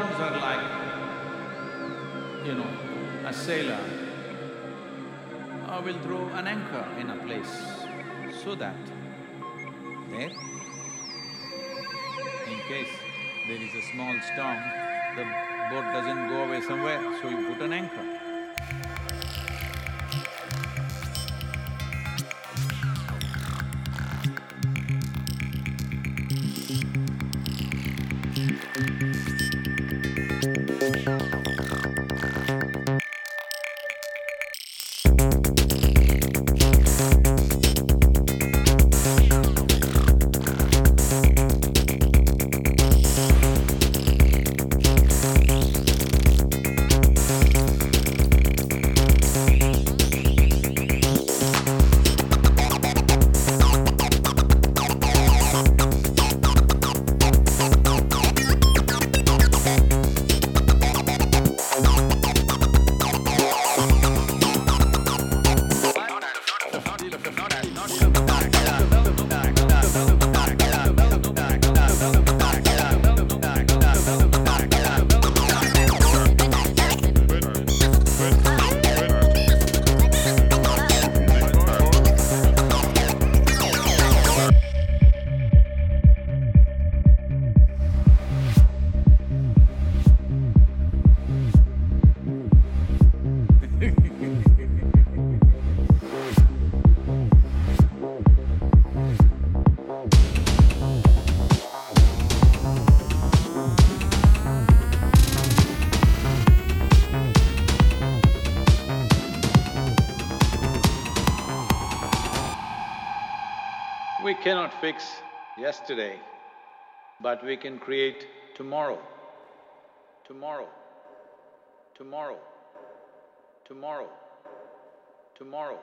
Well, are like, you know, a sailor uh, will throw an anchor in a place so that there, in case there is a small storm, the boat doesn't go away somewhere, so you put an anchor. Fix yesterday, but we can create tomorrow, tomorrow, tomorrow, tomorrow, tomorrow,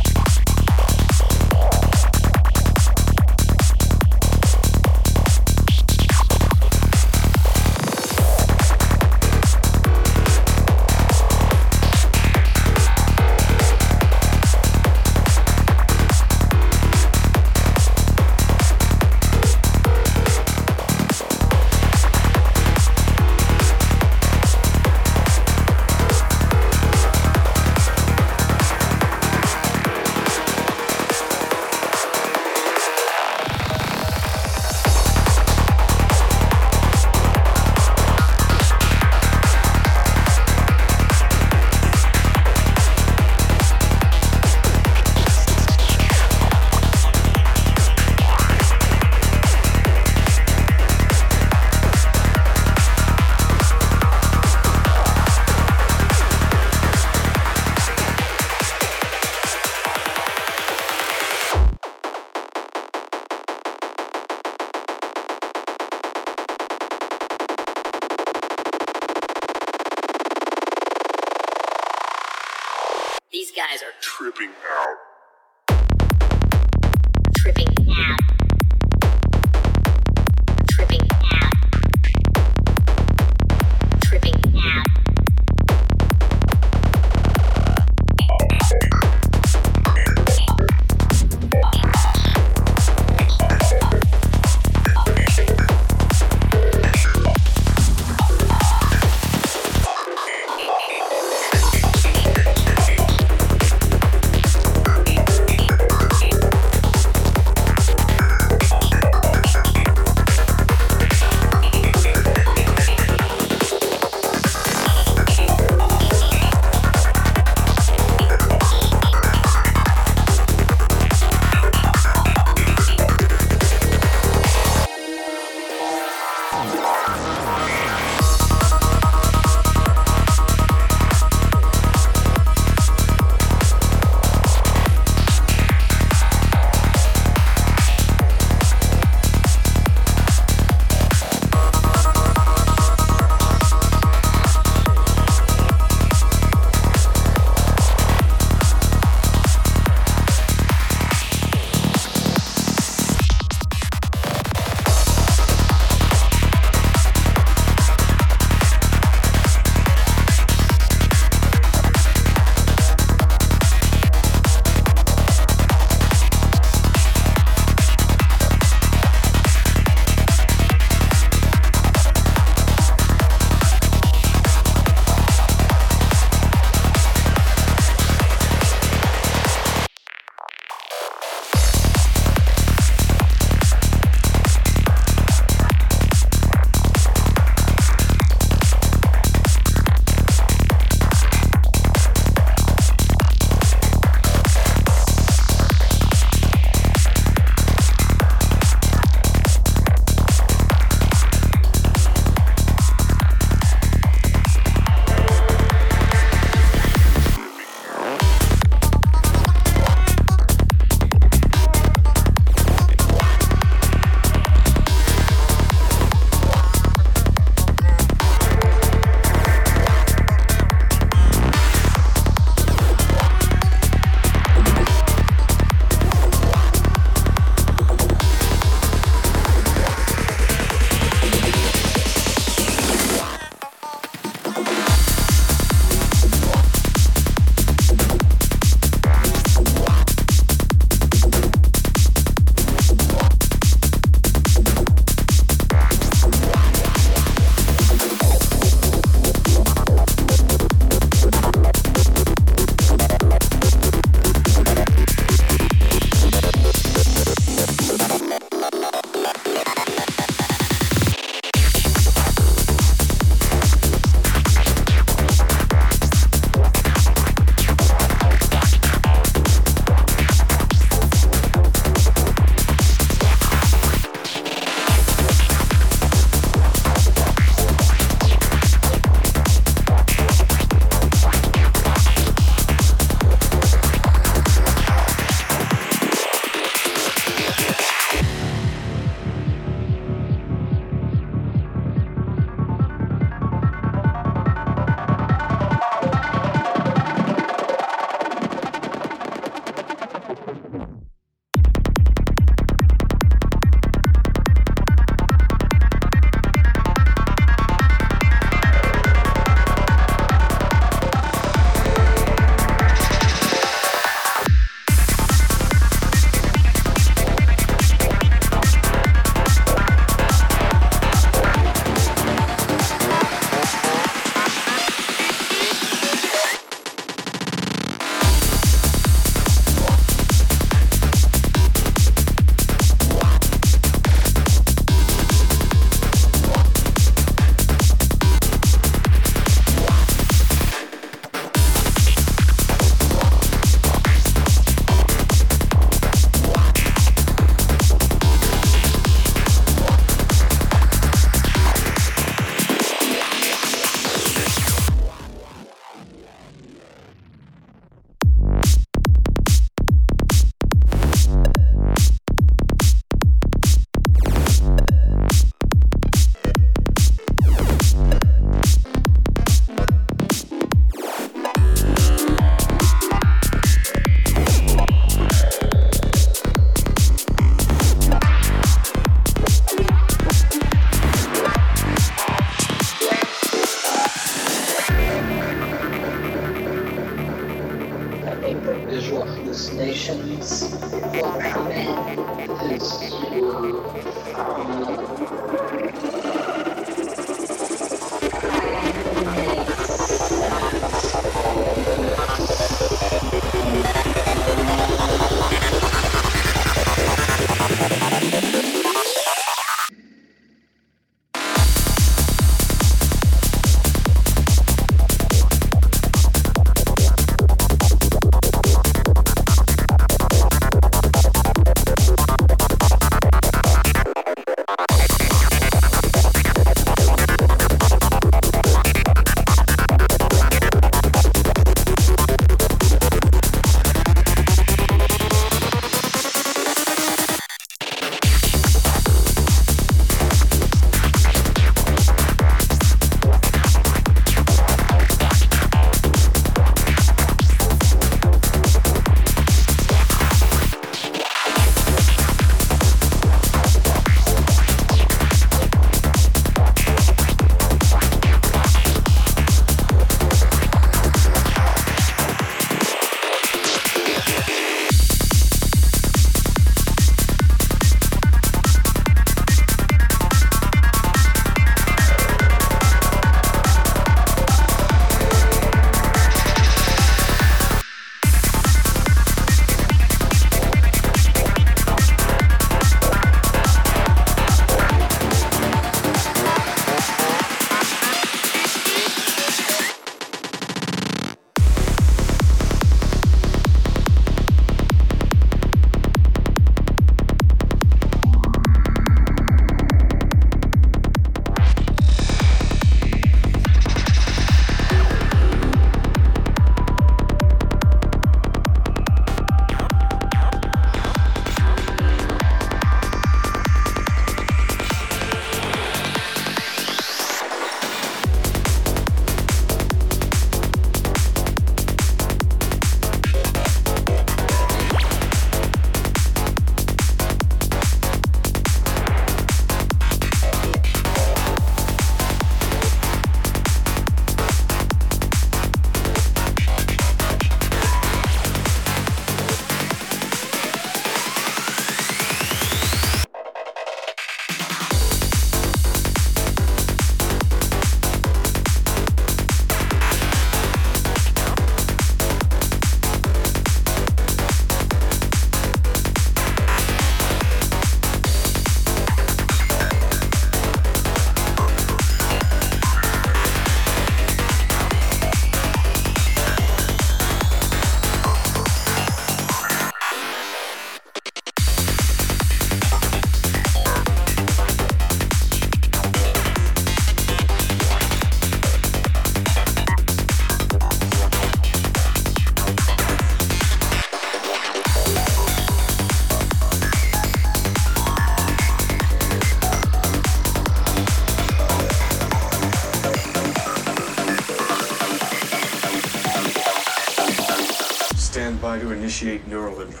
initiate neural imprint.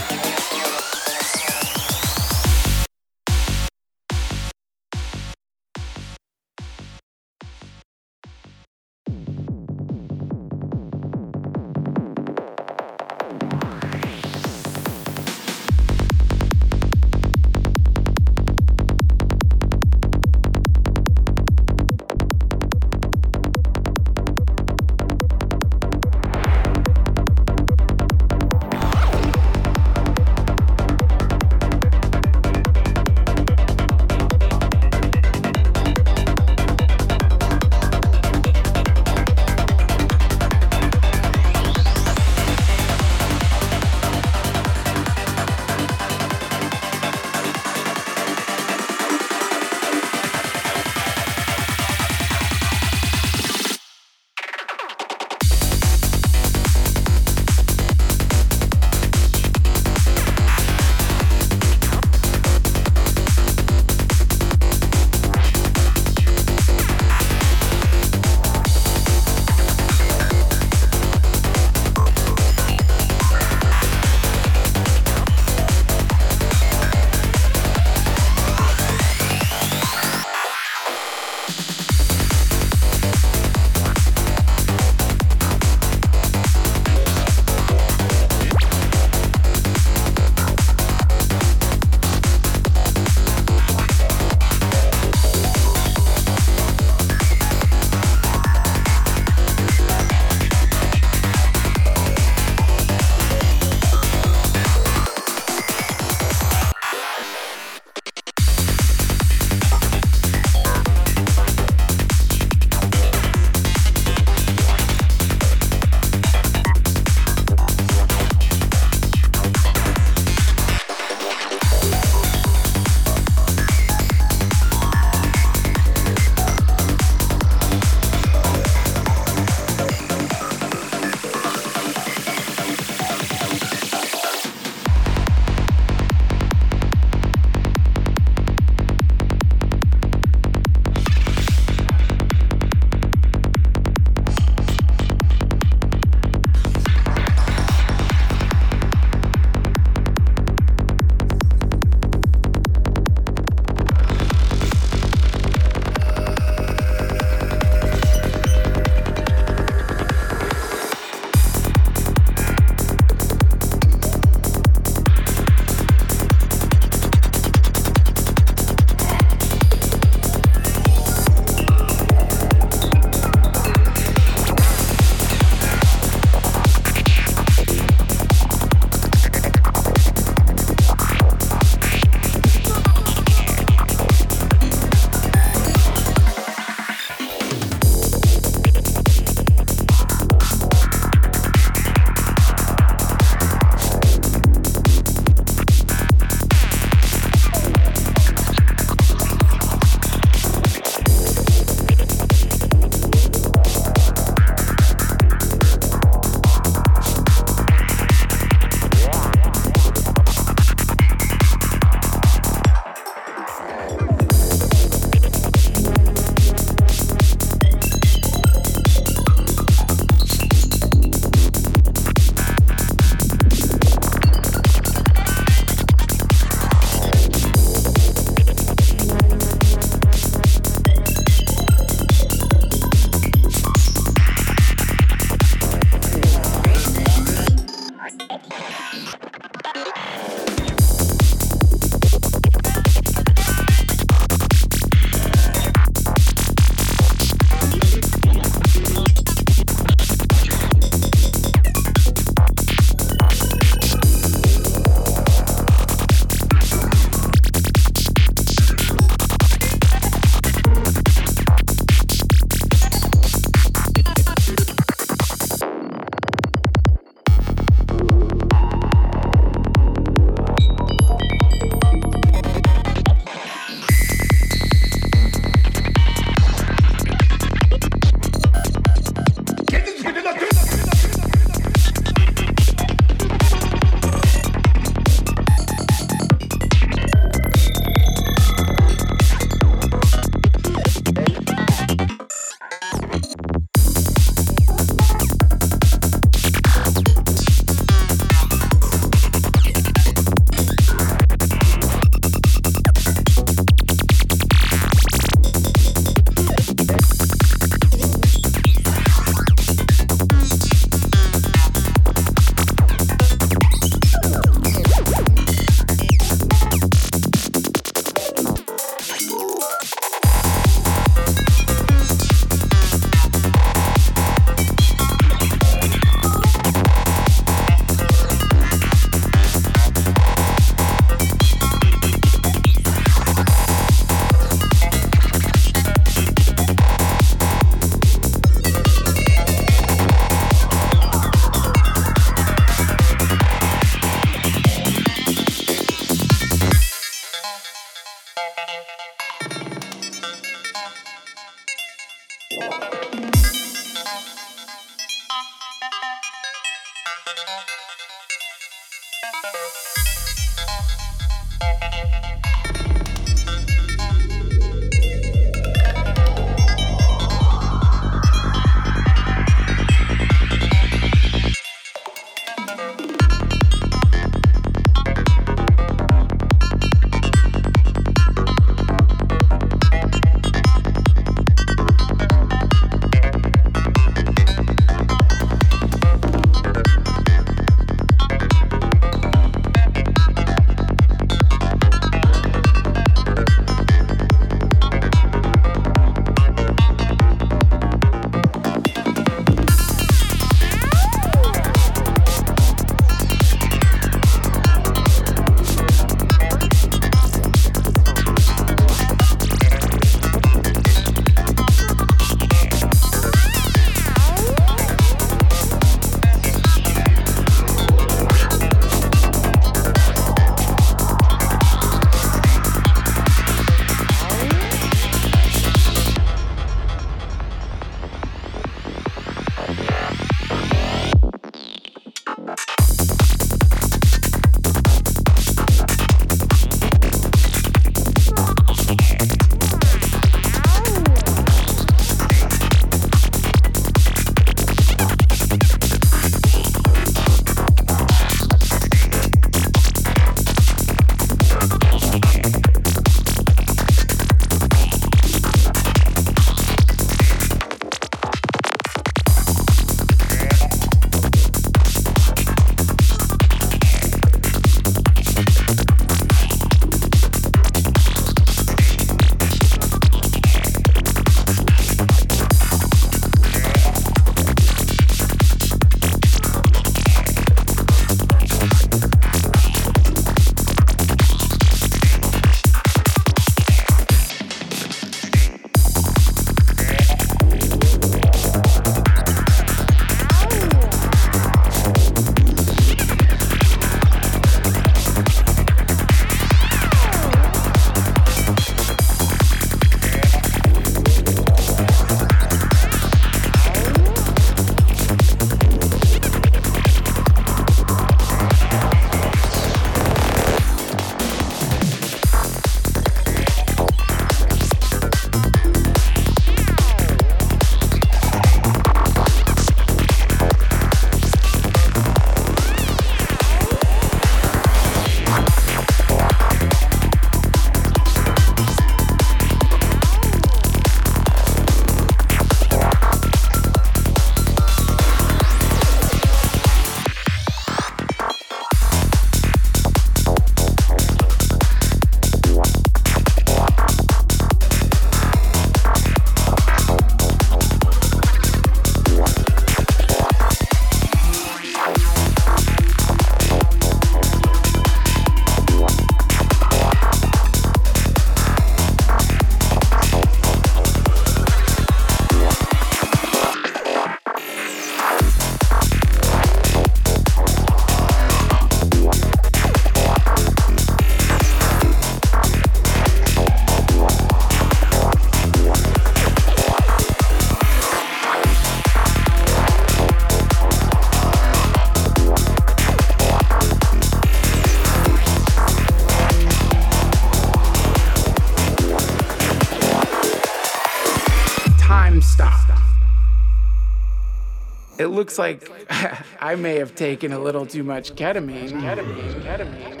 Looks like I may have taken a little too much ketamine. Ketamine, ketamine,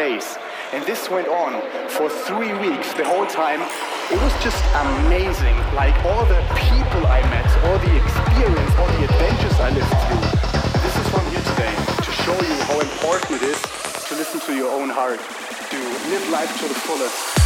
face. And this went on for three weeks, the whole time. It was just amazing. Like all the people I met, all the experience, all the adventures I lived through. This is I'm here today, to show you how important it is to listen to your own heart, to live life to the fullest.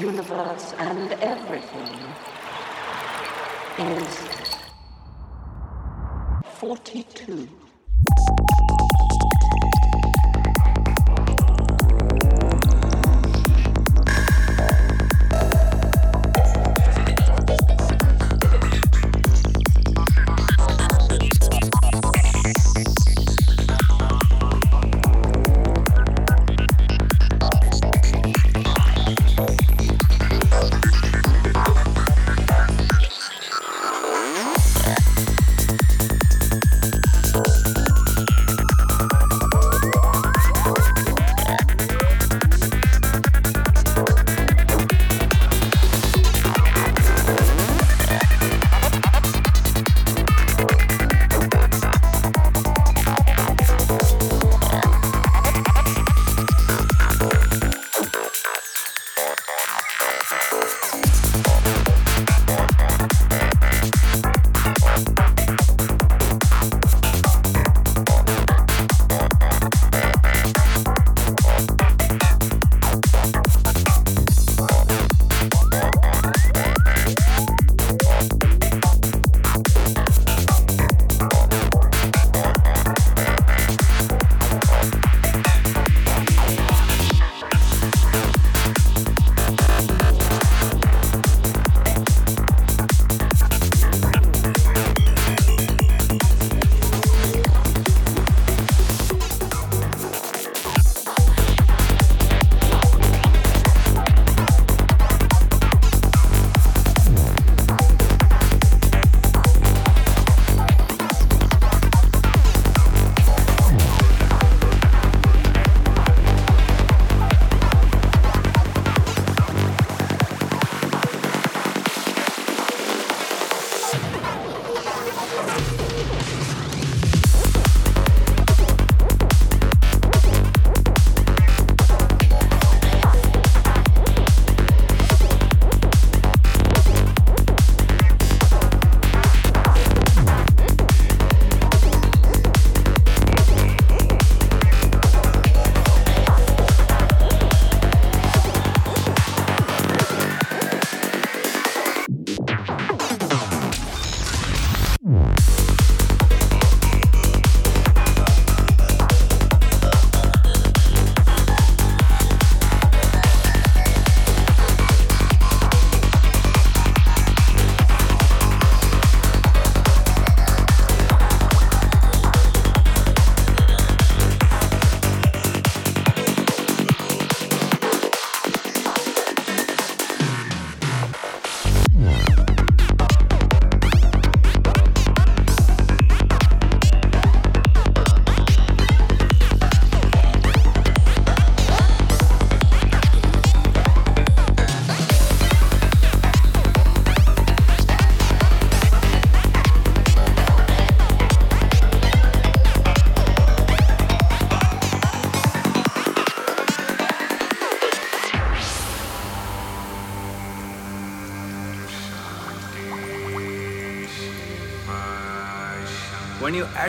Universe, and everything is 42.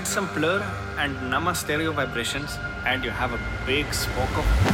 Add some blur and Nama stereo vibrations, and you have a big smoke of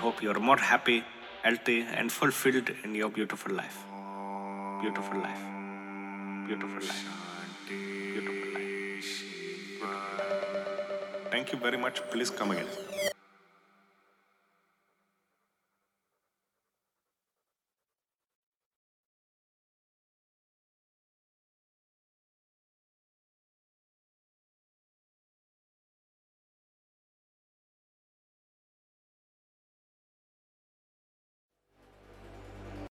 hope you're more happy, healthy, and fulfilled in your beautiful life. Beautiful life. Beautiful life. Beautiful life. Thank you very much. Please come again.